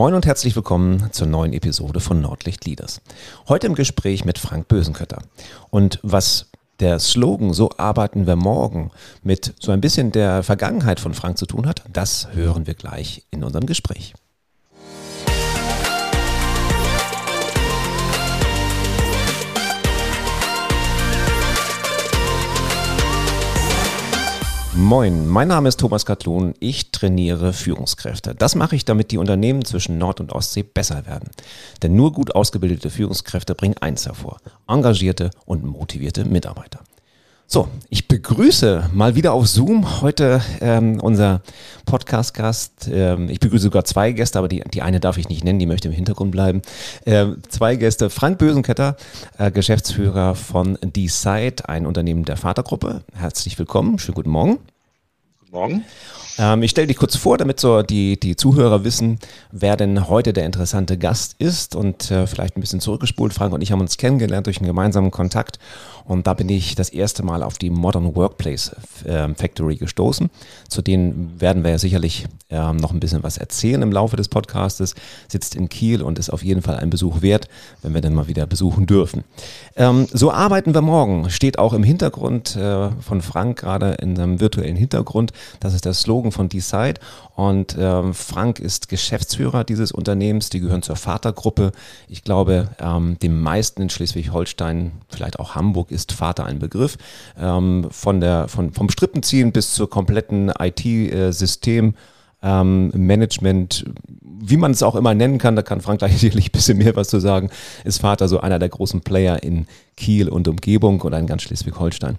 Moin und herzlich willkommen zur neuen Episode von Nordlicht Leaders. Heute im Gespräch mit Frank Bösenkötter. Und was der Slogan So arbeiten wir morgen mit so ein bisschen der Vergangenheit von Frank zu tun hat, das hören wir gleich in unserem Gespräch. Moin, mein Name ist Thomas Katlun. Ich trainiere Führungskräfte. Das mache ich, damit die Unternehmen zwischen Nord- und Ostsee besser werden. Denn nur gut ausgebildete Führungskräfte bringen eins hervor. Engagierte und motivierte Mitarbeiter. So, ich begrüße mal wieder auf Zoom heute ähm, unser Podcast-Gast. Ähm, ich begrüße sogar zwei Gäste, aber die, die eine darf ich nicht nennen, die möchte im Hintergrund bleiben. Ähm, zwei Gäste. Frank Bösenketter, äh, Geschäftsführer von Decide, ein Unternehmen der Vatergruppe. Herzlich willkommen, schönen guten Morgen. Morgen. Ähm, ich stelle dich kurz vor, damit so die, die Zuhörer wissen, wer denn heute der interessante Gast ist und äh, vielleicht ein bisschen zurückgespult. Frank und ich haben uns kennengelernt durch einen gemeinsamen Kontakt und da bin ich das erste Mal auf die Modern Workplace äh, Factory gestoßen. Zu denen werden wir ja sicherlich äh, noch ein bisschen was erzählen im Laufe des Podcastes. Sitzt in Kiel und ist auf jeden Fall ein Besuch wert, wenn wir dann mal wieder besuchen dürfen. Ähm, so arbeiten wir morgen. Steht auch im Hintergrund äh, von Frank gerade in seinem virtuellen Hintergrund. Das ist der Slogan von Decide. Und ähm, Frank ist Geschäftsführer dieses Unternehmens. Die gehören zur Vatergruppe. Ich glaube, ähm, dem meisten in Schleswig-Holstein, vielleicht auch Hamburg, ist Vater ein Begriff. Ähm, von der, von, vom Strippenziehen bis zur kompletten IT-System. Ähm, Management, wie man es auch immer nennen kann, da kann Frank gleich sicherlich ein bisschen mehr was zu sagen, ist Vater so einer der großen Player in Kiel und Umgebung und ein ganz Schleswig-Holstein.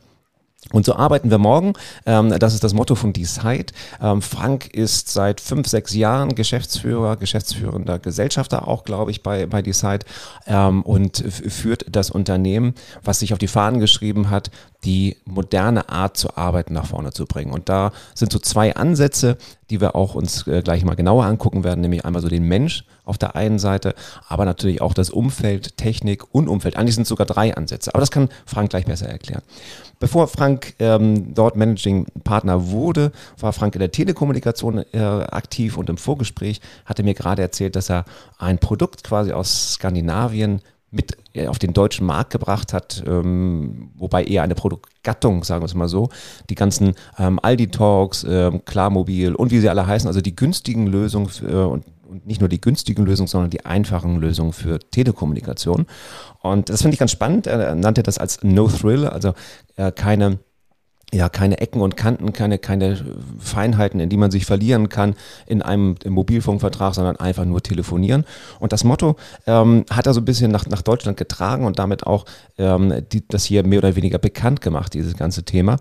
Und so arbeiten wir morgen. Ähm, das ist das Motto von Decide. Ähm, Frank ist seit fünf, sechs Jahren Geschäftsführer, geschäftsführender Gesellschafter auch, glaube ich, bei, bei Decide ähm, und führt das Unternehmen, was sich auf die Fahnen geschrieben hat, die moderne Art zu arbeiten nach vorne zu bringen. Und da sind so zwei Ansätze, die wir auch uns äh, gleich mal genauer angucken werden, nämlich einmal so den Mensch auf der einen Seite, aber natürlich auch das Umfeld, Technik und Umfeld. Eigentlich sind es sogar drei Ansätze, aber das kann Frank gleich besser erklären. Bevor Frank ähm, dort Managing Partner wurde, war Frank in der Telekommunikation äh, aktiv und im Vorgespräch hat er mir gerade erzählt, dass er ein Produkt quasi aus Skandinavien mit äh, auf den deutschen Markt gebracht hat, ähm, wobei eher eine Produktgattung, sagen wir es mal so. Die ganzen ähm, Aldi-Talks, ähm, Klarmobil und wie sie alle heißen, also die günstigen Lösungen für, äh, und, und nicht nur die günstigen Lösungen, sondern die einfachen Lösungen für Telekommunikation. Und das finde ich ganz spannend. Er nannte das als No Thrill, also äh, keine ja, keine Ecken und Kanten, keine, keine Feinheiten, in die man sich verlieren kann in einem Mobilfunkvertrag, sondern einfach nur telefonieren. Und das Motto ähm, hat er so ein bisschen nach, nach Deutschland getragen und damit auch ähm, die, das hier mehr oder weniger bekannt gemacht, dieses ganze Thema.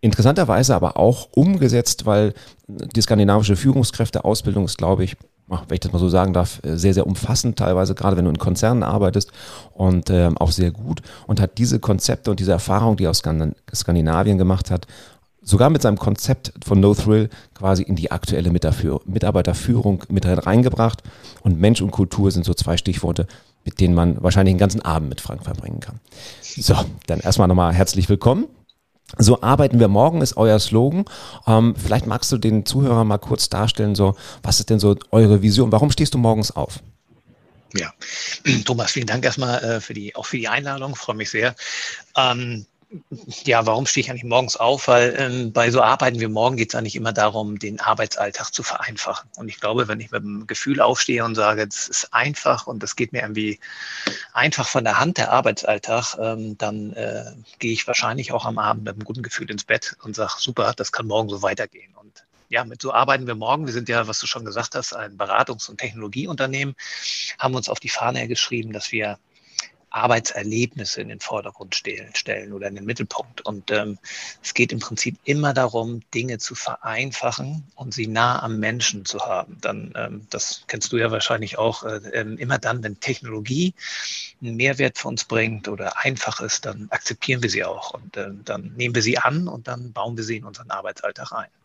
Interessanterweise aber auch umgesetzt, weil die skandinavische Führungskräfteausbildung ist, glaube ich, wenn ich das mal so sagen darf, äh, sehr, sehr umfassend teilweise, gerade wenn du in Konzernen arbeitest und äh, auch sehr gut und hat diese Konzepte und diese Erfahrung, die er aus Skandinavien gemacht hat, sogar mit seinem Konzept von No Thrill quasi in die aktuelle Mitarbeiterführung mit reingebracht. Und Mensch und Kultur sind so zwei Stichworte, mit denen man wahrscheinlich den ganzen Abend mit Frank verbringen kann. So, dann erstmal nochmal herzlich willkommen. So arbeiten wir morgen, ist euer Slogan. Ähm, vielleicht magst du den Zuhörern mal kurz darstellen, so, was ist denn so eure Vision? Warum stehst du morgens auf? Ja, Thomas, vielen Dank erstmal äh, für die, auch für die Einladung, freue mich sehr. Ähm, ja, warum stehe ich eigentlich morgens auf? Weil ähm, bei so Arbeiten wie morgen geht es eigentlich immer darum, den Arbeitsalltag zu vereinfachen. Und ich glaube, wenn ich mit dem Gefühl aufstehe und sage, es ist einfach und das geht mir irgendwie einfach von der Hand, der Arbeitsalltag, ähm, dann äh, gehe ich wahrscheinlich auch am Abend mit einem guten Gefühl ins Bett und sage, super, das kann morgen so weitergehen. Und ja, mit so arbeiten wir morgen. Wir sind ja, was du schon gesagt hast, ein Beratungs- und Technologieunternehmen, haben uns auf die Fahne geschrieben, dass wir Arbeitserlebnisse in den Vordergrund stellen, oder in den Mittelpunkt. Und ähm, es geht im Prinzip immer darum, Dinge zu vereinfachen und sie nah am Menschen zu haben. Dann, ähm, das kennst du ja wahrscheinlich auch, äh, ähm, immer dann, wenn Technologie einen Mehrwert für uns bringt oder einfach ist, dann akzeptieren wir sie auch und äh, dann nehmen wir sie an und dann bauen wir sie in unseren Arbeitsalltag ein.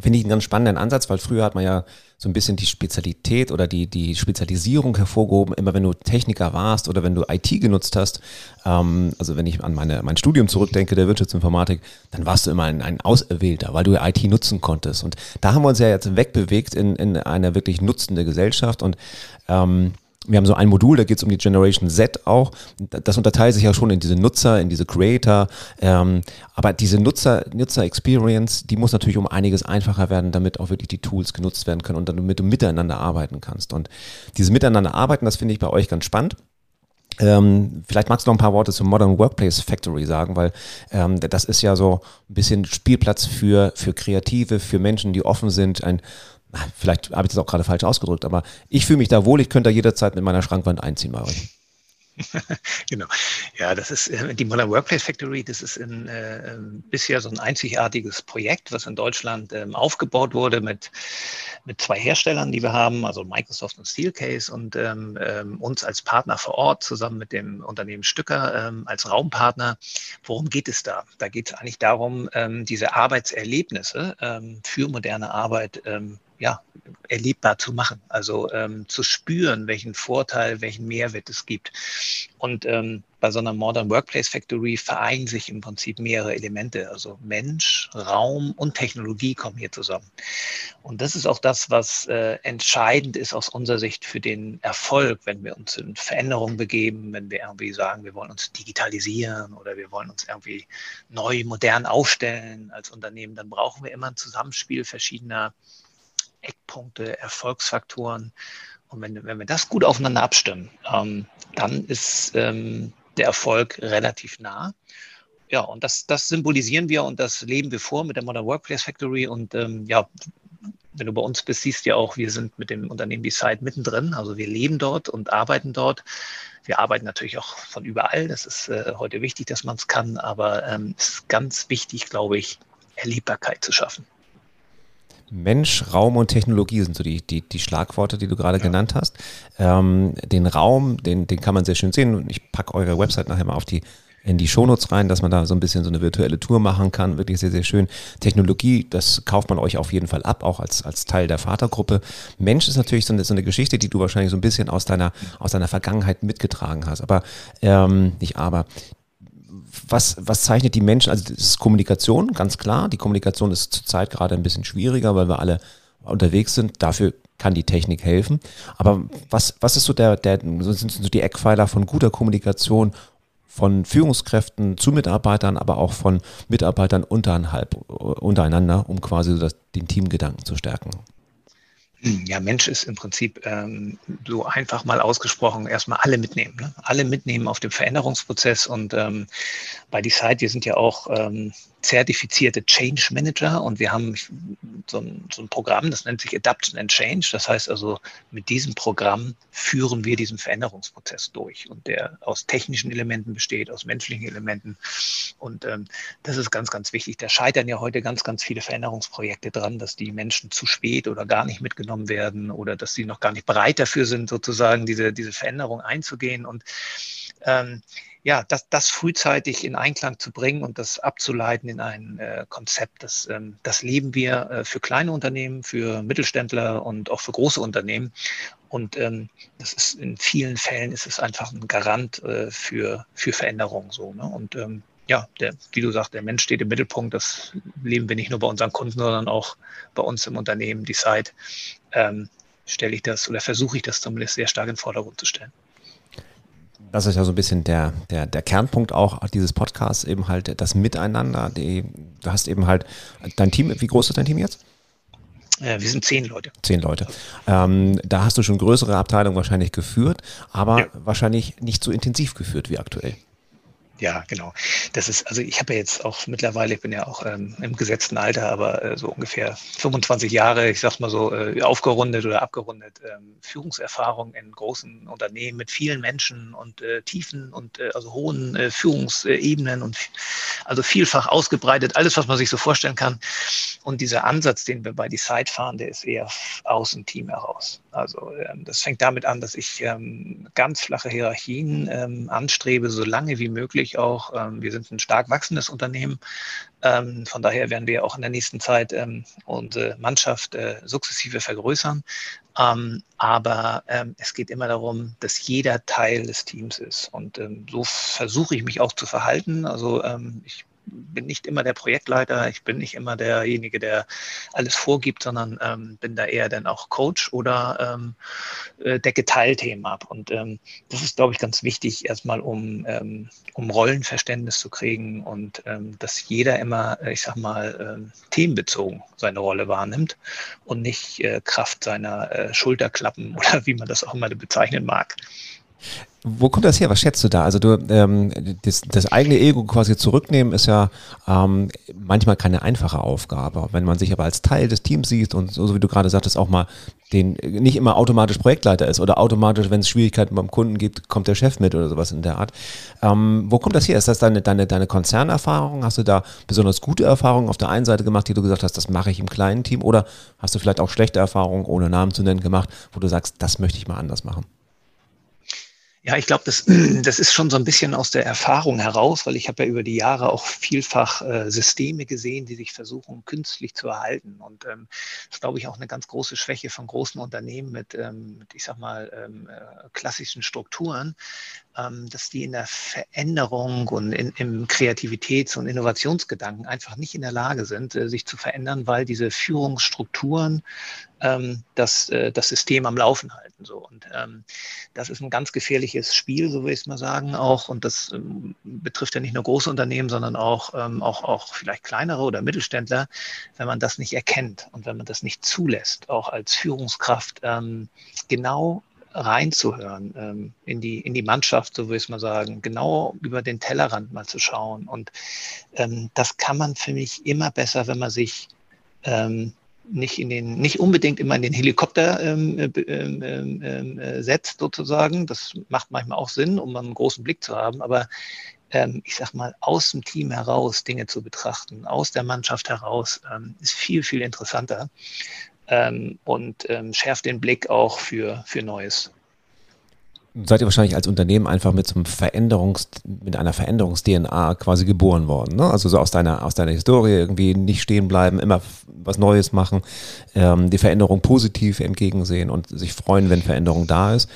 Finde ich einen ganz spannenden Ansatz, weil früher hat man ja so ein bisschen die Spezialität oder die, die Spezialisierung hervorgehoben, immer wenn du Techniker warst oder wenn du IT genutzt hast. Ähm, also wenn ich an meine, mein Studium zurückdenke, der Wirtschaftsinformatik, dann warst du immer ein, ein Auserwählter, weil du IT nutzen konntest. Und da haben wir uns ja jetzt wegbewegt in, in eine wirklich nutzende Gesellschaft und ähm, wir haben so ein Modul, da geht es um die Generation Z auch. Das unterteilt sich ja schon in diese Nutzer, in diese Creator. Ähm, aber diese Nutzer, Nutzer-Experience, die muss natürlich um einiges einfacher werden, damit auch wirklich die Tools genutzt werden können und damit du miteinander arbeiten kannst. Und dieses Miteinander arbeiten, das finde ich bei euch ganz spannend. Ähm, vielleicht magst du noch ein paar Worte zum Modern Workplace Factory sagen, weil ähm, das ist ja so ein bisschen Spielplatz für, für Kreative, für Menschen, die offen sind, ein vielleicht habe ich das auch gerade falsch ausgedrückt, aber ich fühle mich da wohl, ich könnte da jederzeit mit meiner Schrankwand einziehen bei euch. genau. Ja, das ist äh, die Modern Workplace Factory. Das ist in, äh, ähm, bisher so ein einzigartiges Projekt, was in Deutschland ähm, aufgebaut wurde mit, mit zwei Herstellern, die wir haben, also Microsoft und Steelcase und ähm, ähm, uns als Partner vor Ort zusammen mit dem Unternehmen Stücker ähm, als Raumpartner. Worum geht es da? Da geht es eigentlich darum, ähm, diese Arbeitserlebnisse für moderne Arbeit ja, erlebbar zu machen, also ähm, zu spüren, welchen Vorteil, welchen Mehrwert es gibt. Und ähm, bei so einer Modern Workplace Factory vereinen sich im Prinzip mehrere Elemente, also Mensch, Raum und Technologie kommen hier zusammen. Und das ist auch das, was äh, entscheidend ist aus unserer Sicht für den Erfolg, wenn wir uns in Veränderungen begeben, wenn wir irgendwie sagen, wir wollen uns digitalisieren oder wir wollen uns irgendwie neu, modern aufstellen als Unternehmen, dann brauchen wir immer ein Zusammenspiel verschiedener Eckpunkte, Erfolgsfaktoren. Und wenn, wenn wir das gut aufeinander abstimmen, ähm, dann ist ähm, der Erfolg relativ nah. Ja, und das, das symbolisieren wir und das leben wir vor mit der Modern Workplace Factory. Und ähm, ja, wenn du bei uns bist, siehst du ja auch, wir sind mit dem Unternehmen Decide mittendrin. Also wir leben dort und arbeiten dort. Wir arbeiten natürlich auch von überall. Das ist äh, heute wichtig, dass man es kann. Aber ähm, es ist ganz wichtig, glaube ich, Erlebbarkeit zu schaffen. Mensch, Raum und Technologie sind so die, die, die Schlagworte, die du gerade ja. genannt hast. Ähm, den Raum, den, den kann man sehr schön sehen und ich packe eure Website nachher mal auf die in die Shownotes rein, dass man da so ein bisschen so eine virtuelle Tour machen kann. Wirklich sehr, sehr schön. Technologie, das kauft man euch auf jeden Fall ab, auch als, als Teil der Vatergruppe. Mensch ist natürlich so eine, so eine Geschichte, die du wahrscheinlich so ein bisschen aus deiner, aus deiner Vergangenheit mitgetragen hast. Aber, ähm, nicht aber, was, was zeichnet die Menschen? Also das ist Kommunikation, ganz klar. Die Kommunikation ist zurzeit gerade ein bisschen schwieriger, weil wir alle unterwegs sind. Dafür kann die Technik helfen. Aber was, was ist so der, der sind so die Eckpfeiler von guter Kommunikation von Führungskräften zu Mitarbeitern, aber auch von Mitarbeitern untereinander, um quasi das, den Teamgedanken zu stärken? Ja, Mensch ist im Prinzip ähm, so einfach mal ausgesprochen erstmal alle mitnehmen. Ne? Alle mitnehmen auf dem Veränderungsprozess und ähm, bei Decide, wir sind ja auch ähm, zertifizierte Change Manager und wir haben so ein, so ein, Programm, das nennt sich Adaption and Change. Das heißt also, mit diesem Programm führen wir diesen Veränderungsprozess durch und der aus technischen Elementen besteht, aus menschlichen Elementen. Und ähm, das ist ganz, ganz wichtig. Da scheitern ja heute ganz, ganz viele Veränderungsprojekte dran, dass die Menschen zu spät oder gar nicht mitgenommen werden oder dass sie noch gar nicht bereit dafür sind, sozusagen diese, diese Veränderung einzugehen. Und ähm, ja, das, das frühzeitig in Einklang zu bringen und das abzuleiten in ein äh, Konzept, das, ähm, das leben wir äh, für kleine Unternehmen, für Mittelständler und auch für große Unternehmen. Und ähm, das ist in vielen Fällen ist es einfach ein Garant äh, für, für Veränderung. So, ne? Und ähm, ja, der, wie du sagst, der Mensch steht im Mittelpunkt. Das leben wir nicht nur bei unseren Kunden, sondern auch bei uns im Unternehmen, die Site, ähm, stelle ich das oder versuche ich das zumindest sehr stark in den Vordergrund zu stellen. Das ist ja so ein bisschen der, der, der Kernpunkt auch dieses Podcasts, eben halt das Miteinander. Die, du hast eben halt dein Team, wie groß ist dein Team jetzt? wir sind zehn Leute. Zehn Leute. Ähm, da hast du schon größere Abteilungen wahrscheinlich geführt, aber ja. wahrscheinlich nicht so intensiv geführt wie aktuell. Ja, genau. Das ist, also ich habe ja jetzt auch mittlerweile, ich bin ja auch ähm, im gesetzten Alter, aber äh, so ungefähr 25 Jahre, ich sag mal so, äh, aufgerundet oder abgerundet, ähm, Führungserfahrung in großen Unternehmen mit vielen Menschen und äh, tiefen und äh, also hohen äh, Führungsebenen und also vielfach ausgebreitet, alles, was man sich so vorstellen kann. Und dieser Ansatz, den wir bei Decide fahren, der ist eher aus dem Team heraus. Also ähm, das fängt damit an, dass ich ähm, ganz flache Hierarchien ähm, anstrebe, so lange wie möglich auch. Wir sind ein stark wachsendes Unternehmen. Von daher werden wir auch in der nächsten Zeit unsere Mannschaft äh, sukzessive vergrößern. aber es geht immer darum, dass jeder Teil des Teams ist. Und so versuche ich mich auch zu verhalten. Also ich bin nicht immer der Projektleiter, ich bin nicht immer derjenige, der alles vorgibt, sondern ähm, bin da eher dann auch Coach oder ähm, äh, decke Teilthemen ab. Und ähm, das ist, glaube ich, ganz wichtig, erstmal um, ähm, um Rollenverständnis zu kriegen und ähm, dass jeder immer, ich sag mal, ähm, themenbezogen seine Rolle wahrnimmt und nicht äh, Kraft seiner äh, Schulterklappen oder wie man das auch immer bezeichnen mag. Wo kommt das her? Was schätzt du da? Also du, ähm, das, das eigene Ego quasi zurücknehmen ist ja ähm, manchmal keine einfache Aufgabe. Wenn man sich aber als Teil des Teams sieht und so, so wie du gerade sagtest, auch mal den nicht immer automatisch Projektleiter ist oder automatisch, wenn es Schwierigkeiten beim Kunden gibt, kommt der Chef mit oder sowas in der Art. Ähm, wo kommt das her? Ist das deine, deine, deine Konzernerfahrung? Hast du da besonders gute Erfahrungen auf der einen Seite gemacht, die du gesagt hast, das mache ich im kleinen Team? Oder hast du vielleicht auch schlechte Erfahrungen, ohne Namen zu nennen, gemacht, wo du sagst, das möchte ich mal anders machen? Ja, ich glaube, das, das ist schon so ein bisschen aus der Erfahrung heraus, weil ich habe ja über die Jahre auch vielfach äh, Systeme gesehen, die sich versuchen, künstlich zu erhalten. Und ähm, das ist, glaube ich, auch eine ganz große Schwäche von großen Unternehmen mit, ähm, mit ich sag mal, ähm, äh, klassischen Strukturen, dass die in der Veränderung und in, im Kreativitäts- und Innovationsgedanken einfach nicht in der Lage sind, äh, sich zu verändern, weil diese Führungsstrukturen ähm, das, äh, das System am Laufen halten. So. Und ähm, das ist ein ganz gefährliches Spiel, so will ich es mal sagen, auch. Und das ähm, betrifft ja nicht nur große Unternehmen, sondern auch, ähm, auch, auch vielleicht kleinere oder Mittelständler, wenn man das nicht erkennt und wenn man das nicht zulässt, auch als Führungskraft ähm, genau reinzuhören ähm, in, die, in die Mannschaft, so will ich es mal sagen, genau über den Tellerrand mal zu schauen. Und ähm, das kann man für mich immer besser, wenn man sich ähm, nicht in den, nicht unbedingt immer in den Helikopter ähm, äh, ähm, ähm, ähm, äh, setzt, sozusagen. Das macht manchmal auch Sinn, um einen großen Blick zu haben. Aber ähm, ich sag mal, aus dem Team heraus Dinge zu betrachten, aus der Mannschaft heraus, ähm, ist viel, viel interessanter und schärft den Blick auch für, für Neues seid ihr wahrscheinlich als Unternehmen einfach mit so einem Veränderungs, mit einer Veränderungs-DNA quasi geboren worden. Ne? Also so aus deiner, aus deiner Historie irgendwie nicht stehen bleiben, immer was Neues machen, ähm, die Veränderung positiv entgegensehen und sich freuen, wenn Veränderung da ist.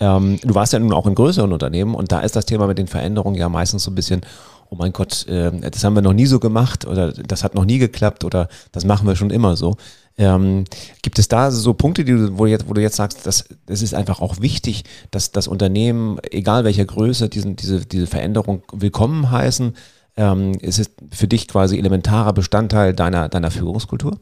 Ähm, du warst ja nun auch in größeren Unternehmen und da ist das Thema mit den Veränderungen ja meistens so ein bisschen, oh mein Gott, äh, das haben wir noch nie so gemacht oder das hat noch nie geklappt oder das machen wir schon immer so. Ähm, gibt es da so Punkte, die du, wo, jetzt, wo du jetzt sagst, dass es ist einfach auch wichtig, dass das Unternehmen, egal welcher Größe, diesen, diese, diese Veränderung willkommen heißen? Ähm, ist es für dich quasi elementarer Bestandteil deiner, deiner Führungskultur?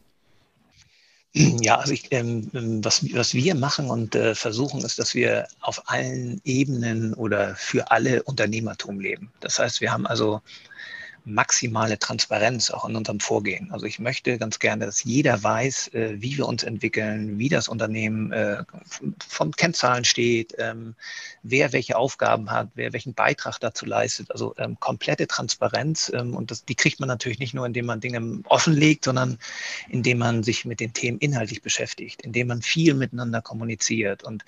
Ja, also ich, ähm, was, was wir machen und äh, versuchen, ist, dass wir auf allen Ebenen oder für alle Unternehmertum leben. Das heißt, wir haben also maximale Transparenz auch in unserem Vorgehen. Also ich möchte ganz gerne, dass jeder weiß, äh, wie wir uns entwickeln, wie das Unternehmen äh, von Kennzahlen steht, ähm, wer welche Aufgaben hat, wer welchen Beitrag dazu leistet. Also ähm, komplette Transparenz. Ähm, und das, die kriegt man natürlich nicht nur, indem man Dinge offenlegt, sondern indem man sich mit den Themen inhaltlich beschäftigt, indem man viel miteinander kommuniziert. Und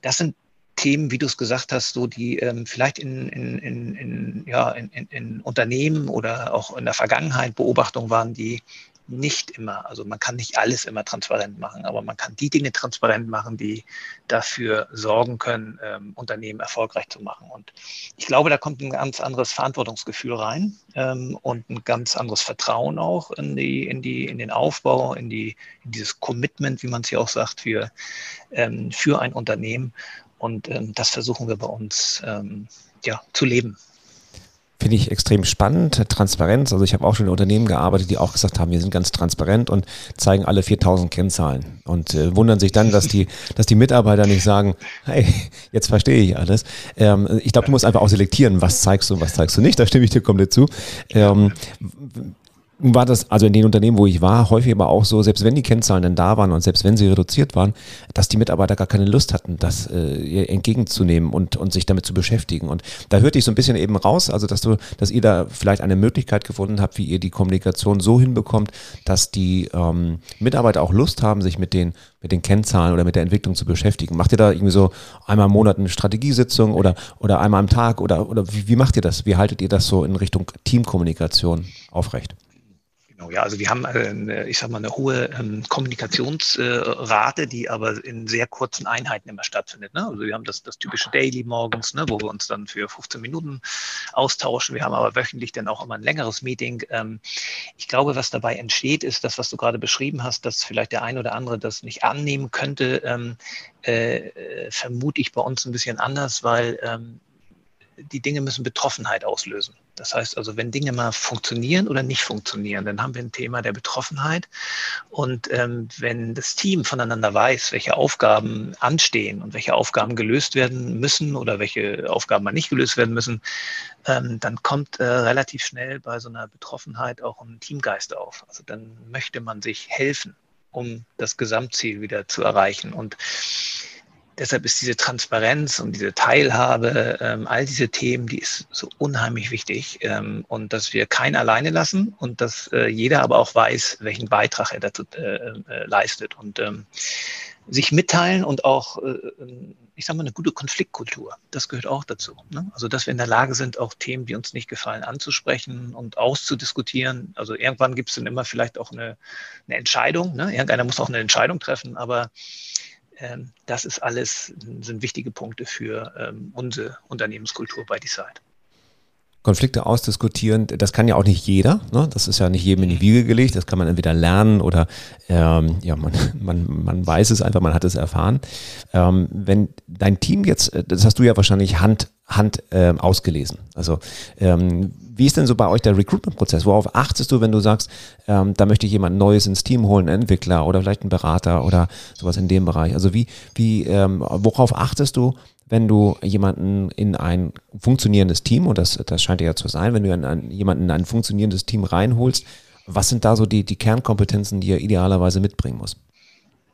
das sind Themen, wie du es gesagt hast, so die ähm, vielleicht in, in, in, in, ja, in, in, Unternehmen oder auch in der Vergangenheit Beobachtungen waren, die nicht immer, also man kann nicht alles immer transparent machen, aber man kann die Dinge transparent machen, die dafür sorgen können, ähm, Unternehmen erfolgreich zu machen. Und ich glaube, da kommt ein ganz anderes Verantwortungsgefühl rein ähm, und ein ganz anderes Vertrauen auch in die, in die, in den Aufbau, in die, in dieses Commitment, wie man es hier auch sagt, für, ähm, für ein Unternehmen. Und ähm, das versuchen wir bei uns ähm, ja, zu leben. Finde ich extrem spannend. Transparenz. Also ich habe auch schon in Unternehmen gearbeitet, die auch gesagt haben, wir sind ganz transparent und zeigen alle 4000 Kennzahlen und äh, wundern sich dann, dass die, dass die Mitarbeiter nicht sagen, hey, jetzt verstehe ich alles. Ähm, ich glaube, du musst einfach auch selektieren, was zeigst du und was zeigst du nicht. Da stimme ich dir komplett zu. Ähm, war das, also in den Unternehmen, wo ich war, häufig aber auch so, selbst wenn die Kennzahlen dann da waren und selbst wenn sie reduziert waren, dass die Mitarbeiter gar keine Lust hatten, das äh, entgegenzunehmen und, und sich damit zu beschäftigen. Und da hörte ich so ein bisschen eben raus, also dass du, dass ihr da vielleicht eine Möglichkeit gefunden habt, wie ihr die Kommunikation so hinbekommt, dass die ähm, Mitarbeiter auch Lust haben, sich mit den, mit den Kennzahlen oder mit der Entwicklung zu beschäftigen. Macht ihr da irgendwie so einmal im Monat eine Strategiesitzung oder, oder einmal am Tag oder, oder wie, wie macht ihr das? Wie haltet ihr das so in Richtung Teamkommunikation aufrecht? Genau, ja, also wir haben, eine, ich sag mal, eine hohe ähm, Kommunikationsrate, die aber in sehr kurzen Einheiten immer stattfindet. Ne? Also wir haben das, das typische Daily morgens, ne, wo wir uns dann für 15 Minuten austauschen. Wir haben aber wöchentlich dann auch immer ein längeres Meeting. Ähm, ich glaube, was dabei entsteht, ist das, was du gerade beschrieben hast, dass vielleicht der ein oder andere das nicht annehmen könnte, ähm, äh, vermute ich bei uns ein bisschen anders, weil ähm, die Dinge müssen Betroffenheit auslösen. Das heißt also, wenn Dinge mal funktionieren oder nicht funktionieren, dann haben wir ein Thema der Betroffenheit. Und ähm, wenn das Team voneinander weiß, welche Aufgaben anstehen und welche Aufgaben gelöst werden müssen oder welche Aufgaben mal nicht gelöst werden müssen, ähm, dann kommt äh, relativ schnell bei so einer Betroffenheit auch ein Teamgeist auf. Also dann möchte man sich helfen, um das Gesamtziel wieder zu erreichen. Und deshalb ist diese Transparenz und diese Teilhabe, ähm, all diese Themen, die ist so unheimlich wichtig. Ähm, und dass wir keinen alleine lassen und dass äh, jeder aber auch weiß, welchen Beitrag er dazu äh, äh, leistet. Und ähm, sich mitteilen und auch, äh, ich sage mal, eine gute Konfliktkultur. Das gehört auch dazu. Ne? Also, dass wir in der Lage sind, auch Themen, die uns nicht gefallen, anzusprechen und auszudiskutieren. Also, irgendwann gibt es dann immer vielleicht auch eine, eine Entscheidung. Ne? Irgendeiner muss auch eine Entscheidung treffen, aber ähm, das ist alles, sind wichtige Punkte für ähm, unsere Unternehmenskultur bei Decide. Konflikte ausdiskutieren, das kann ja auch nicht jeder. Ne? Das ist ja nicht jedem in die Wiege gelegt. Das kann man entweder lernen oder ähm, ja, man, man, man weiß es einfach, man hat es erfahren. Ähm, wenn dein Team jetzt, äh, das hast du ja wahrscheinlich Hand, Hand ähm, ausgelesen. Also ähm, wie ist denn so bei euch der Recruitment-Prozess? Worauf achtest du, wenn du sagst, ähm, da möchte ich jemand Neues ins Team holen, einen Entwickler oder vielleicht einen Berater oder sowas in dem Bereich? Also wie, wie, ähm, worauf achtest du, wenn du jemanden in ein funktionierendes Team, und das, das scheint ja zu sein, wenn du in ein, jemanden in ein funktionierendes Team reinholst, was sind da so die, die Kernkompetenzen, die er idealerweise mitbringen muss?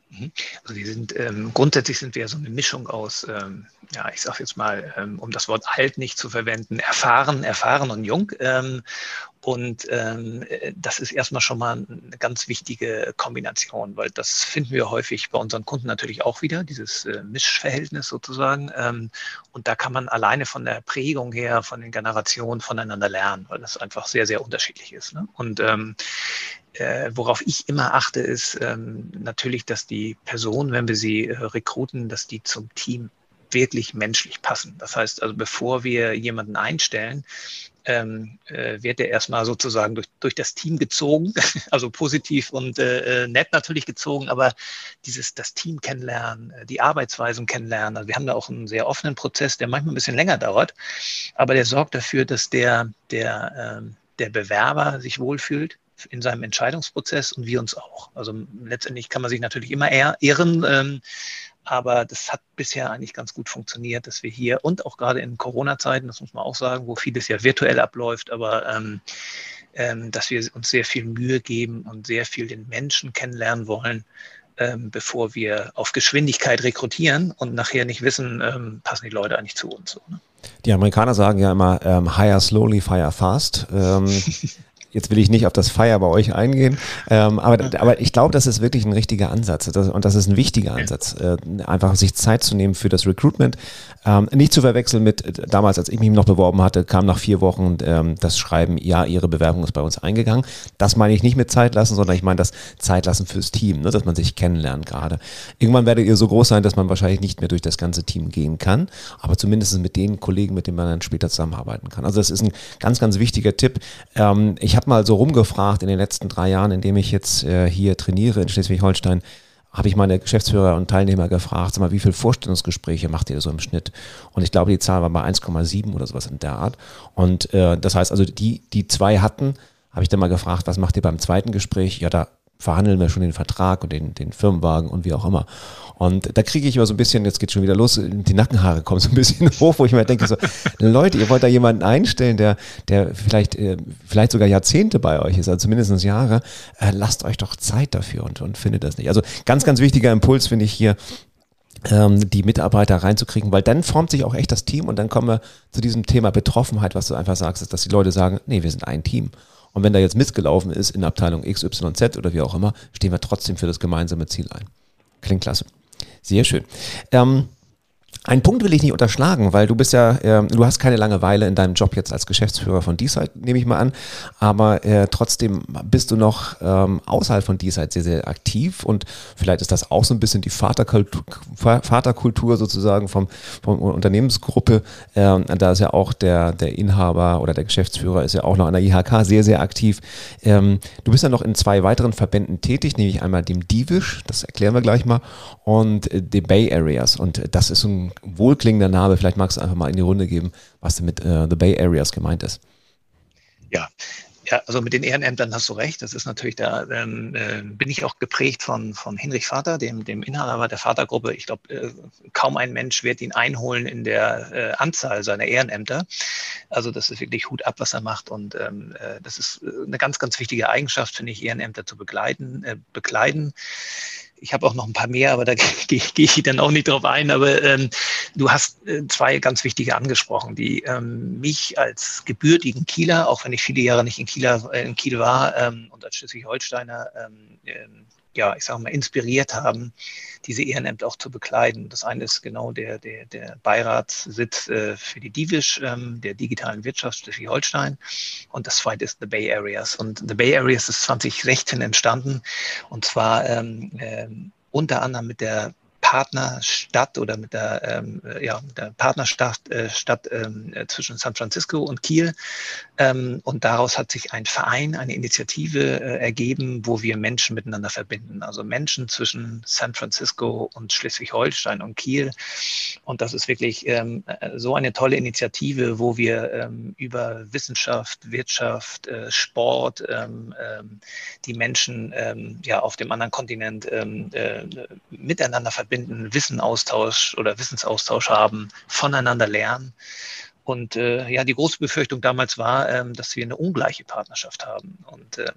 Mhm. Also wir sind ähm, grundsätzlich sind wir so eine Mischung aus, ähm, ja, ich sage jetzt mal, ähm, um das Wort alt nicht zu verwenden, erfahren, erfahren und jung. Und ähm, das ist erstmal schon mal eine ganz wichtige Kombination, weil das finden wir häufig bei unseren Kunden natürlich auch wieder, dieses äh, Mischverhältnis sozusagen. Ähm, und da kann man alleine von der Prägung her, von den Generationen voneinander lernen, weil das einfach sehr, sehr unterschiedlich ist. Ne? Und ähm, äh, worauf ich immer achte, ist ähm, natürlich, dass die Personen, wenn wir sie äh, rekruten, dass die zum Team wirklich menschlich passen. Das heißt also, bevor wir jemanden einstellen, ähm, äh, wird er erstmal sozusagen durch, durch das Team gezogen, also positiv und äh, äh, nett natürlich gezogen, aber dieses das Team kennenlernen, äh, die Arbeitsweisen kennenlernen. Also wir haben da auch einen sehr offenen Prozess, der manchmal ein bisschen länger dauert, aber der sorgt dafür, dass der, der, äh, der Bewerber sich wohlfühlt, in seinem Entscheidungsprozess und wir uns auch. Also letztendlich kann man sich natürlich immer eher irren, ähm, aber das hat bisher eigentlich ganz gut funktioniert, dass wir hier und auch gerade in Corona-Zeiten, das muss man auch sagen, wo vieles ja virtuell abläuft, aber ähm, ähm, dass wir uns sehr viel Mühe geben und sehr viel den Menschen kennenlernen wollen, ähm, bevor wir auf Geschwindigkeit rekrutieren und nachher nicht wissen, ähm, passen die Leute eigentlich zu uns. So, ne? Die Amerikaner sagen ja immer, ähm, hire slowly, fire fast. Jetzt will ich nicht auf das Feier bei euch eingehen, ähm, aber, aber ich glaube, das ist wirklich ein richtiger Ansatz das, und das ist ein wichtiger Ansatz, äh, einfach sich Zeit zu nehmen für das Recruitment. Ähm, nicht zu verwechseln mit äh, damals, als ich mich noch beworben hatte, kam nach vier Wochen ähm, das Schreiben, ja, Ihre Bewerbung ist bei uns eingegangen. Das meine ich nicht mit Zeit lassen, sondern ich meine das Zeit lassen fürs Team, ne, dass man sich kennenlernt gerade. Irgendwann werdet ihr so groß sein, dass man wahrscheinlich nicht mehr durch das ganze Team gehen kann, aber zumindest mit den Kollegen, mit denen man dann später zusammenarbeiten kann. Also das ist ein ganz, ganz wichtiger Tipp. Ähm, ich habe mal so rumgefragt in den letzten drei Jahren, in dem ich jetzt äh, hier trainiere in Schleswig-Holstein, habe ich meine Geschäftsführer und Teilnehmer gefragt, sag mal, wie viele Vorstellungsgespräche macht ihr so im Schnitt? Und ich glaube, die Zahl war bei 1,7 oder sowas in der Art. Und äh, das heißt also, die, die zwei hatten, habe ich dann mal gefragt, was macht ihr beim zweiten Gespräch? Ja, da verhandeln wir schon den Vertrag und den, den Firmenwagen und wie auch immer. Und da kriege ich immer so ein bisschen, jetzt geht schon wieder los, die Nackenhaare kommen so ein bisschen hoch, wo ich mir denke, so, Leute, ihr wollt da jemanden einstellen, der, der vielleicht, äh, vielleicht sogar Jahrzehnte bei euch ist, also zumindest Jahre, äh, lasst euch doch Zeit dafür und, und findet das nicht. Also ganz, ganz wichtiger Impuls finde ich hier, ähm, die Mitarbeiter reinzukriegen, weil dann formt sich auch echt das Team und dann kommen wir zu diesem Thema Betroffenheit, was du einfach sagst, ist, dass die Leute sagen, nee, wir sind ein Team. Und wenn da jetzt missgelaufen ist in Abteilung X, Y, Z oder wie auch immer, stehen wir trotzdem für das gemeinsame Ziel ein. Klingt klasse. Sehr schön. Ähm, ein Punkt will ich nicht unterschlagen, weil du bist ja, äh, du hast keine Langeweile in deinem Job jetzt als Geschäftsführer von D-Side, nehme ich mal an, aber äh, trotzdem bist du noch ähm, außerhalb von D-Side sehr, sehr aktiv und vielleicht ist das auch so ein bisschen die Vaterkultur, Vaterkultur sozusagen vom, vom Unternehmensgruppe. Äh, da ist ja auch der, der Inhaber oder der Geschäftsführer ist ja auch noch an der IHK sehr, sehr aktiv. Ähm, du bist ja noch in zwei weiteren Verbänden tätig, nämlich einmal dem Divish, das erklären wir gleich mal, und äh, den Bay Areas und das ist ein wohlklingender Name. Vielleicht magst du einfach mal in die Runde geben, was denn mit äh, The Bay Areas gemeint ist. Ja, ja, also mit den Ehrenämtern hast du recht. Das ist natürlich da, ähm, äh, bin ich auch geprägt von, von Hinrich Vater, dem, dem Inhaber der Vatergruppe. Ich glaube, äh, kaum ein Mensch wird ihn einholen in der äh, Anzahl seiner Ehrenämter. Also das ist wirklich Hut ab, was er macht. Und ähm, äh, das ist äh, eine ganz, ganz wichtige Eigenschaft, finde ich, Ehrenämter zu begleiten, äh, bekleiden ich habe auch noch ein paar mehr, aber da gehe geh ich dann auch nicht drauf ein. Aber ähm, du hast äh, zwei ganz wichtige angesprochen, die ähm, mich als gebürtigen Kieler, auch wenn ich viele Jahre nicht in, Kieler, äh, in Kiel war ähm, und als Schleswig-Holsteiner, ähm, ähm ja, ich sage mal, inspiriert haben, diese Ehrenämter auch zu bekleiden. Das eine ist genau der, der, der Beiratssitz äh, für die DIVISH, ähm, der digitalen Wirtschaft Schleswig-Holstein. Und das zweite ist The Bay Areas. Und The Bay Areas ist 2016 entstanden. Und zwar ähm, äh, unter anderem mit der Partnerstadt oder mit der, ähm, ja, der Partnerstadt äh, Stadt, ähm, zwischen San Francisco und Kiel. Ähm, und daraus hat sich ein Verein, eine Initiative äh, ergeben, wo wir Menschen miteinander verbinden. Also Menschen zwischen San Francisco und Schleswig-Holstein und Kiel. Und das ist wirklich ähm, äh, so eine tolle Initiative, wo wir ähm, über Wissenschaft, Wirtschaft, äh, Sport ähm, ähm, die Menschen ja auf dem anderen Kontinent äh, miteinander verbinden stattfinden, Wissenaustausch oder Wissensaustausch haben, voneinander lernen. Und äh, ja, die große Befürchtung damals war, ähm, dass wir eine ungleiche Partnerschaft haben. Und äh,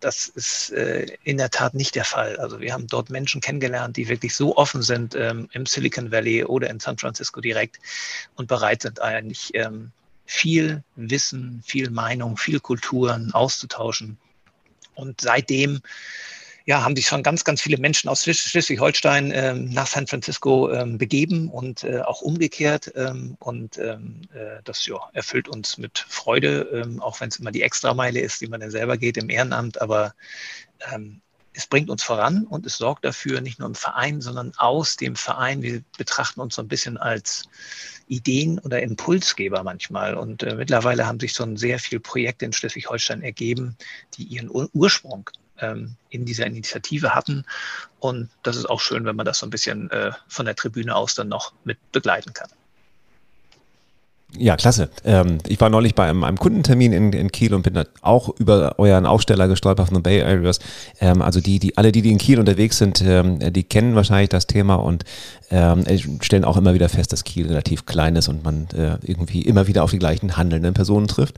das ist äh, in der Tat nicht der Fall. Also wir haben dort Menschen kennengelernt, die wirklich so offen sind ähm, im Silicon Valley oder in San Francisco direkt und bereit sind eigentlich ähm, viel Wissen, viel Meinung, viel Kulturen auszutauschen. Und seitdem ja, haben sich schon ganz, ganz viele Menschen aus Schleswig-Holstein ähm, nach San Francisco ähm, begeben und äh, auch umgekehrt. Ähm, und ähm, äh, das ja, erfüllt uns mit Freude, ähm, auch wenn es immer die Extrameile ist, die man dann selber geht im Ehrenamt. Aber ähm, es bringt uns voran und es sorgt dafür, nicht nur im Verein, sondern aus dem Verein. Wir betrachten uns so ein bisschen als Ideen- oder Impulsgeber manchmal. Und äh, mittlerweile haben sich schon sehr viele Projekte in Schleswig-Holstein ergeben, die ihren Ur Ursprung ähm, in dieser Initiative hatten. Und das ist auch schön, wenn man das so ein bisschen äh, von der Tribüne aus dann noch mit begleiten kann. Ja, klasse. Ähm, ich war neulich bei einem, einem Kundentermin in, in, Kiel und bin auch über euren Aufsteller gestolpert von den Bay Areas. Ähm, also die, die, alle die, die in Kiel unterwegs sind, ähm, die kennen wahrscheinlich das Thema und ähm, stellen auch immer wieder fest, dass Kiel relativ klein ist und man äh, irgendwie immer wieder auf die gleichen handelnden Personen trifft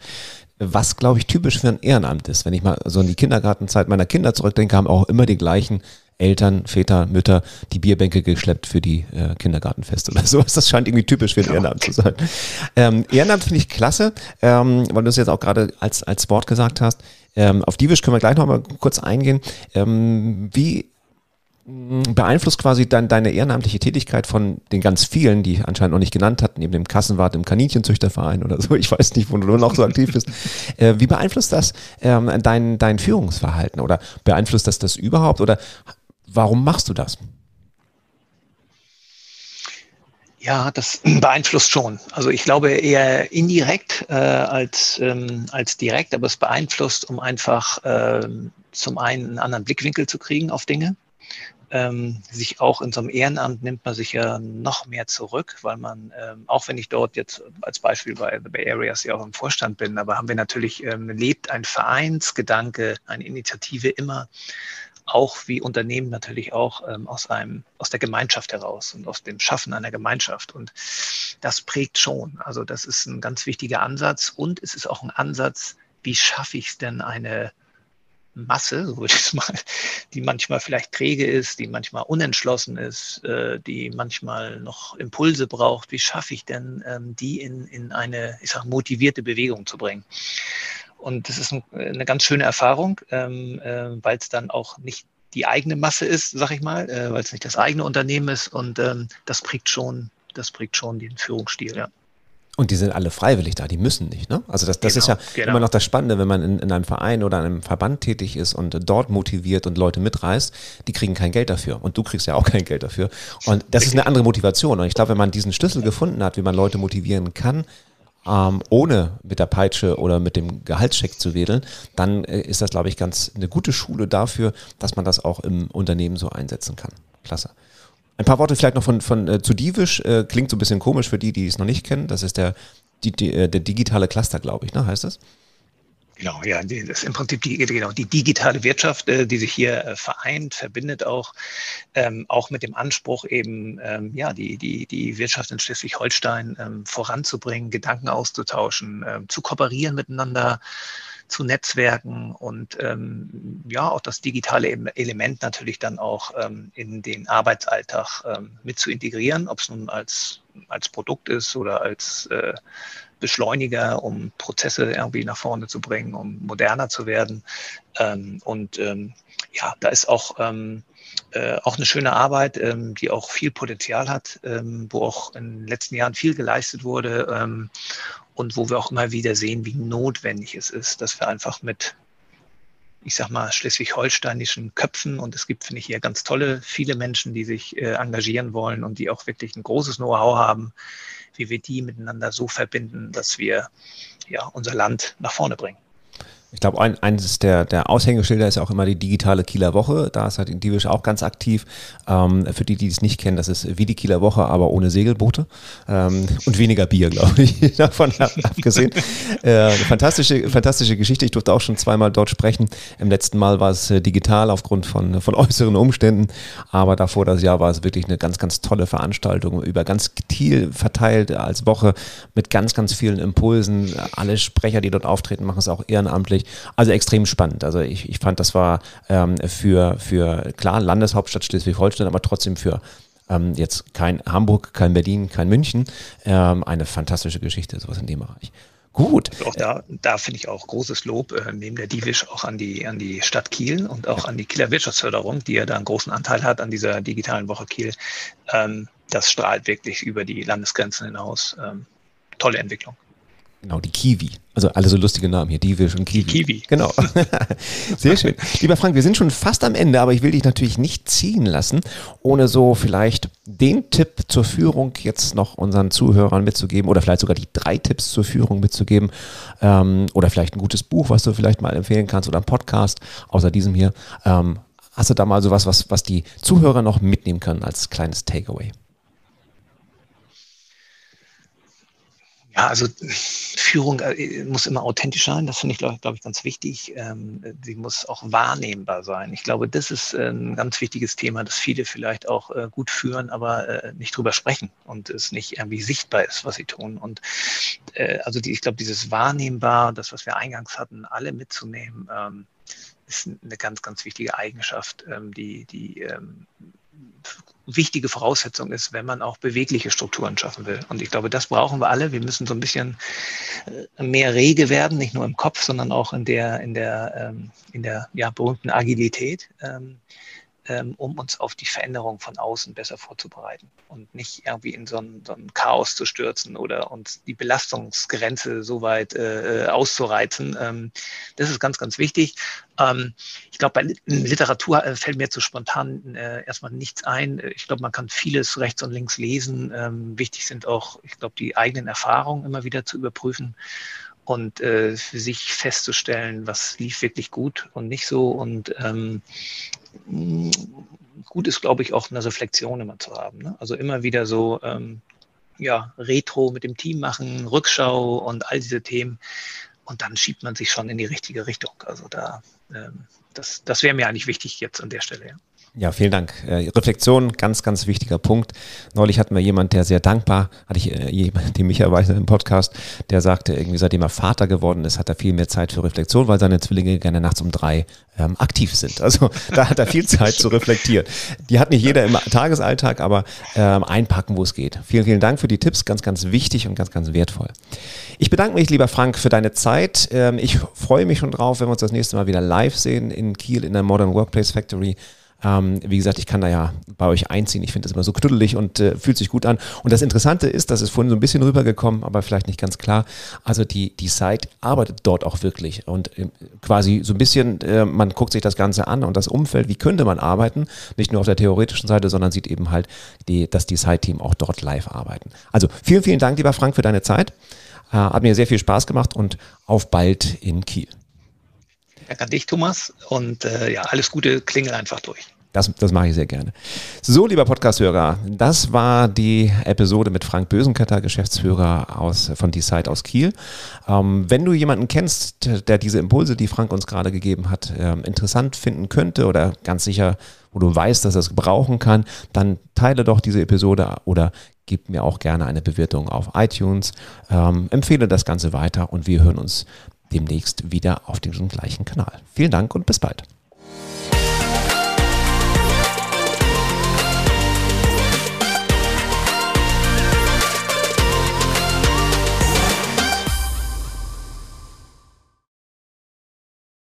was, glaube ich, typisch für ein Ehrenamt ist. Wenn ich mal so in die Kindergartenzeit meiner Kinder zurückdenke, haben auch immer die gleichen Eltern, Väter, Mütter die Bierbänke geschleppt für die äh, Kindergartenfeste oder sowas. Das scheint irgendwie typisch für ein Ehrenamt zu sein. Ähm, Ehrenamt finde ich klasse, ähm, weil du es jetzt auch gerade als, als Wort gesagt hast. Ähm, auf die können wir gleich noch mal kurz eingehen. Ähm, wie beeinflusst quasi dein, deine ehrenamtliche Tätigkeit von den ganz vielen, die anscheinend noch nicht genannt hat, neben dem Kassenwart im Kaninchenzüchterverein oder so, ich weiß nicht, wo du noch so aktiv bist. Äh, wie beeinflusst das ähm, dein, dein Führungsverhalten oder beeinflusst das das überhaupt oder warum machst du das? Ja, das beeinflusst schon. Also ich glaube eher indirekt äh, als, ähm, als direkt, aber es beeinflusst, um einfach ähm, zum einen einen anderen Blickwinkel zu kriegen auf Dinge ähm, sich auch in so einem Ehrenamt nimmt man sich ja noch mehr zurück, weil man, ähm, auch wenn ich dort jetzt als Beispiel bei The Bay Areas ja auch im Vorstand bin, aber haben wir natürlich, ähm, lebt ein Vereinsgedanke, eine Initiative immer auch wie Unternehmen natürlich auch ähm, aus einem, aus der Gemeinschaft heraus und aus dem Schaffen einer Gemeinschaft. Und das prägt schon. Also das ist ein ganz wichtiger Ansatz und es ist auch ein Ansatz, wie schaffe ich es denn eine Masse, so würde ich es mal, die manchmal vielleicht träge ist, die manchmal unentschlossen ist, äh, die manchmal noch Impulse braucht. Wie schaffe ich denn, ähm, die in, in eine, ich sag, motivierte Bewegung zu bringen? Und das ist eine ganz schöne Erfahrung, ähm, äh, weil es dann auch nicht die eigene Masse ist, sag ich mal, äh, weil es nicht das eigene Unternehmen ist. Und ähm, das prägt schon, das prägt schon den Führungsstil, ja. Und die sind alle freiwillig da, die müssen nicht. Ne? Also das, das genau, ist ja genau. immer noch das Spannende, wenn man in, in, einem Verein oder einem Verband tätig ist und dort motiviert und Leute mitreißt, die kriegen kein Geld dafür. Und du kriegst ja auch kein Geld dafür. Und das ist eine andere Motivation. Und ich glaube, wenn man diesen Schlüssel gefunden hat, wie man Leute motivieren kann, ähm, ohne mit der Peitsche oder mit dem Gehaltscheck zu wedeln, dann äh, ist das, glaube ich, ganz eine gute Schule dafür, dass man das auch im Unternehmen so einsetzen kann. Klasse. Ein paar Worte vielleicht noch von, von äh, zu Divish. Äh, klingt so ein bisschen komisch für die, die es noch nicht kennen. Das ist der, die, die, äh, der digitale Cluster, glaube ich, ne? heißt das? Genau, ja, das ist im Prinzip die, genau, die digitale Wirtschaft, äh, die sich hier äh, vereint, verbindet auch, ähm, auch mit dem Anspruch eben, ähm, ja, die, die, die Wirtschaft in Schleswig-Holstein ähm, voranzubringen, Gedanken auszutauschen, ähm, zu kooperieren miteinander, zu Netzwerken und ähm, ja, auch das digitale Element natürlich dann auch ähm, in den Arbeitsalltag ähm, mit zu integrieren, ob es nun als, als Produkt ist oder als äh, Beschleuniger, um Prozesse irgendwie nach vorne zu bringen, um moderner zu werden. Ähm, und ähm, ja, da ist auch ähm, äh, auch eine schöne Arbeit, die auch viel Potenzial hat, wo auch in den letzten Jahren viel geleistet wurde und wo wir auch immer wieder sehen, wie notwendig es ist, dass wir einfach mit, ich sag mal, schleswig-holsteinischen Köpfen und es gibt, finde ich, hier ganz tolle, viele Menschen, die sich äh, engagieren wollen und die auch wirklich ein großes Know-how haben, wie wir die miteinander so verbinden, dass wir ja unser Land nach vorne bringen. Ich glaube, ein, eines der, der Aushängeschilder ist auch immer die digitale Kieler Woche. Da ist halt Divisch auch ganz aktiv. Ähm, für die, die es nicht kennen, das ist wie die Kieler Woche, aber ohne Segelboote ähm, und weniger Bier, glaube ich, davon abgesehen. Äh, fantastische, fantastische Geschichte. Ich durfte auch schon zweimal dort sprechen. Im letzten Mal war es äh, digital aufgrund von, von äußeren Umständen, aber davor das Jahr war es wirklich eine ganz, ganz tolle Veranstaltung über ganz Kiel verteilt als Woche mit ganz, ganz vielen Impulsen. Alle Sprecher, die dort auftreten, machen es auch ehrenamtlich natürlich. Also extrem spannend. Also ich, ich fand, das war ähm, für, für, klar, Landeshauptstadt Schleswig-Holstein, aber trotzdem für ähm, jetzt kein Hamburg, kein Berlin, kein München, ähm, eine fantastische Geschichte, sowas in dem Bereich. Gut. Auch da, da finde ich auch großes Lob äh, neben der Divisch auch an die, an die Stadt Kiel und auch an die Kieler Wirtschaftsförderung, die ja da einen großen Anteil hat an dieser digitalen Woche Kiel. Ähm, das strahlt wirklich über die Landesgrenzen hinaus. Ähm, tolle Entwicklung. Genau, die Kiwi. Also alle so lustige Namen hier, Divish und Kiwi. Kiwi. Genau. Sehr schön. Lieber Frank, wir sind schon fast am Ende, aber ich will dich natürlich nicht ziehen lassen, ohne so vielleicht den Tipp zur Führung jetzt noch unseren Zuhörern mitzugeben oder vielleicht sogar die drei Tipps zur Führung mitzugeben ähm, oder vielleicht ein gutes Buch, was du vielleicht mal empfehlen kannst oder ein Podcast außer diesem hier. Ähm, hast du da mal sowas, was, was die Zuhörer noch mitnehmen können als kleines Takeaway? Ja, also Führung äh, muss immer authentisch sein. Das finde ich, glaube glaub ich, ganz wichtig. Ähm, sie muss auch wahrnehmbar sein. Ich glaube, das ist äh, ein ganz wichtiges Thema, dass viele vielleicht auch äh, gut führen, aber nicht drüber sprechen und es nicht irgendwie sichtbar ist, was sie tun. Und also die, ich glaube, dieses Wahrnehmbar, das, was wir eingangs hatten, alle mitzunehmen, ähm, ist eine ganz, ganz wichtige Eigenschaft, ähm, die, die wichtige Voraussetzung ist, wenn man auch bewegliche Strukturen schaffen will. Und ich glaube, das brauchen wir alle. Wir müssen so ein bisschen äh, mehr rege werden, nicht nur im Kopf, sondern auch in der, in der, ähm, in der ja, berühmten Agilität. Ähm, um uns auf die Veränderung von außen besser vorzubereiten und nicht irgendwie in so ein, so ein Chaos zu stürzen oder uns die Belastungsgrenze so weit äh, äh auszureizen. Ähm, das ist ganz, ganz wichtig. Ähm, ich glaube, bei Literatur äh, fällt mir zu spontan äh, erstmal nichts ein. Ich glaube, man kann vieles rechts und links lesen. Ähm, wichtig sind auch, ich glaube, die eigenen Erfahrungen immer wieder zu überprüfen und äh, für sich festzustellen, was lief wirklich gut und nicht so. Und ähm, gut ist, glaube ich, auch eine Reflexion immer zu haben. Ne? Also immer wieder so, ähm, ja, Retro mit dem Team machen, Rückschau und all diese Themen. und dann schiebt man sich schon in die richtige Richtung. Also da, ähm, das, das wäre mir eigentlich wichtig jetzt an der Stelle. Ja. Ja, vielen Dank. Äh, Reflexion, ganz, ganz wichtiger Punkt. Neulich hatten wir jemand, der sehr dankbar, hatte ich äh, die Micha Weiser im Podcast, der sagte, irgendwie seitdem er Vater geworden ist, hat er viel mehr Zeit für Reflexion, weil seine Zwillinge gerne nachts um drei ähm, aktiv sind. Also da hat er viel Zeit zu reflektieren. Die hat nicht jeder im Tagesalltag, aber ähm, einpacken, wo es geht. Vielen, vielen Dank für die Tipps, ganz, ganz wichtig und ganz, ganz wertvoll. Ich bedanke mich, lieber Frank, für deine Zeit. Ähm, ich freue mich schon drauf, wenn wir uns das nächste Mal wieder live sehen in Kiel in der Modern Workplace Factory. Ähm, wie gesagt, ich kann da ja bei euch einziehen. Ich finde das immer so knuddelig und äh, fühlt sich gut an. Und das Interessante ist, das ist vorhin so ein bisschen rübergekommen, aber vielleicht nicht ganz klar. Also die, die Site arbeitet dort auch wirklich und äh, quasi so ein bisschen, äh, man guckt sich das Ganze an und das Umfeld, wie könnte man arbeiten, nicht nur auf der theoretischen Seite, sondern sieht eben halt, die, dass die Site-Team auch dort live arbeiten. Also vielen, vielen Dank, lieber Frank, für deine Zeit. Äh, hat mir sehr viel Spaß gemacht und auf bald in Kiel. Danke an dich, Thomas. Und äh, ja, alles Gute, klingel einfach durch. Das, das mache ich sehr gerne. So, lieber Podcast-Hörer, das war die Episode mit Frank Bösenketter, Geschäftsführer aus, von Decide aus Kiel. Ähm, wenn du jemanden kennst, der diese Impulse, die Frank uns gerade gegeben hat, ähm, interessant finden könnte oder ganz sicher, wo du weißt, dass er es gebrauchen kann, dann teile doch diese Episode oder gib mir auch gerne eine Bewertung auf iTunes. Ähm, empfehle das Ganze weiter und wir hören uns demnächst wieder auf dem gleichen Kanal. Vielen Dank und bis bald.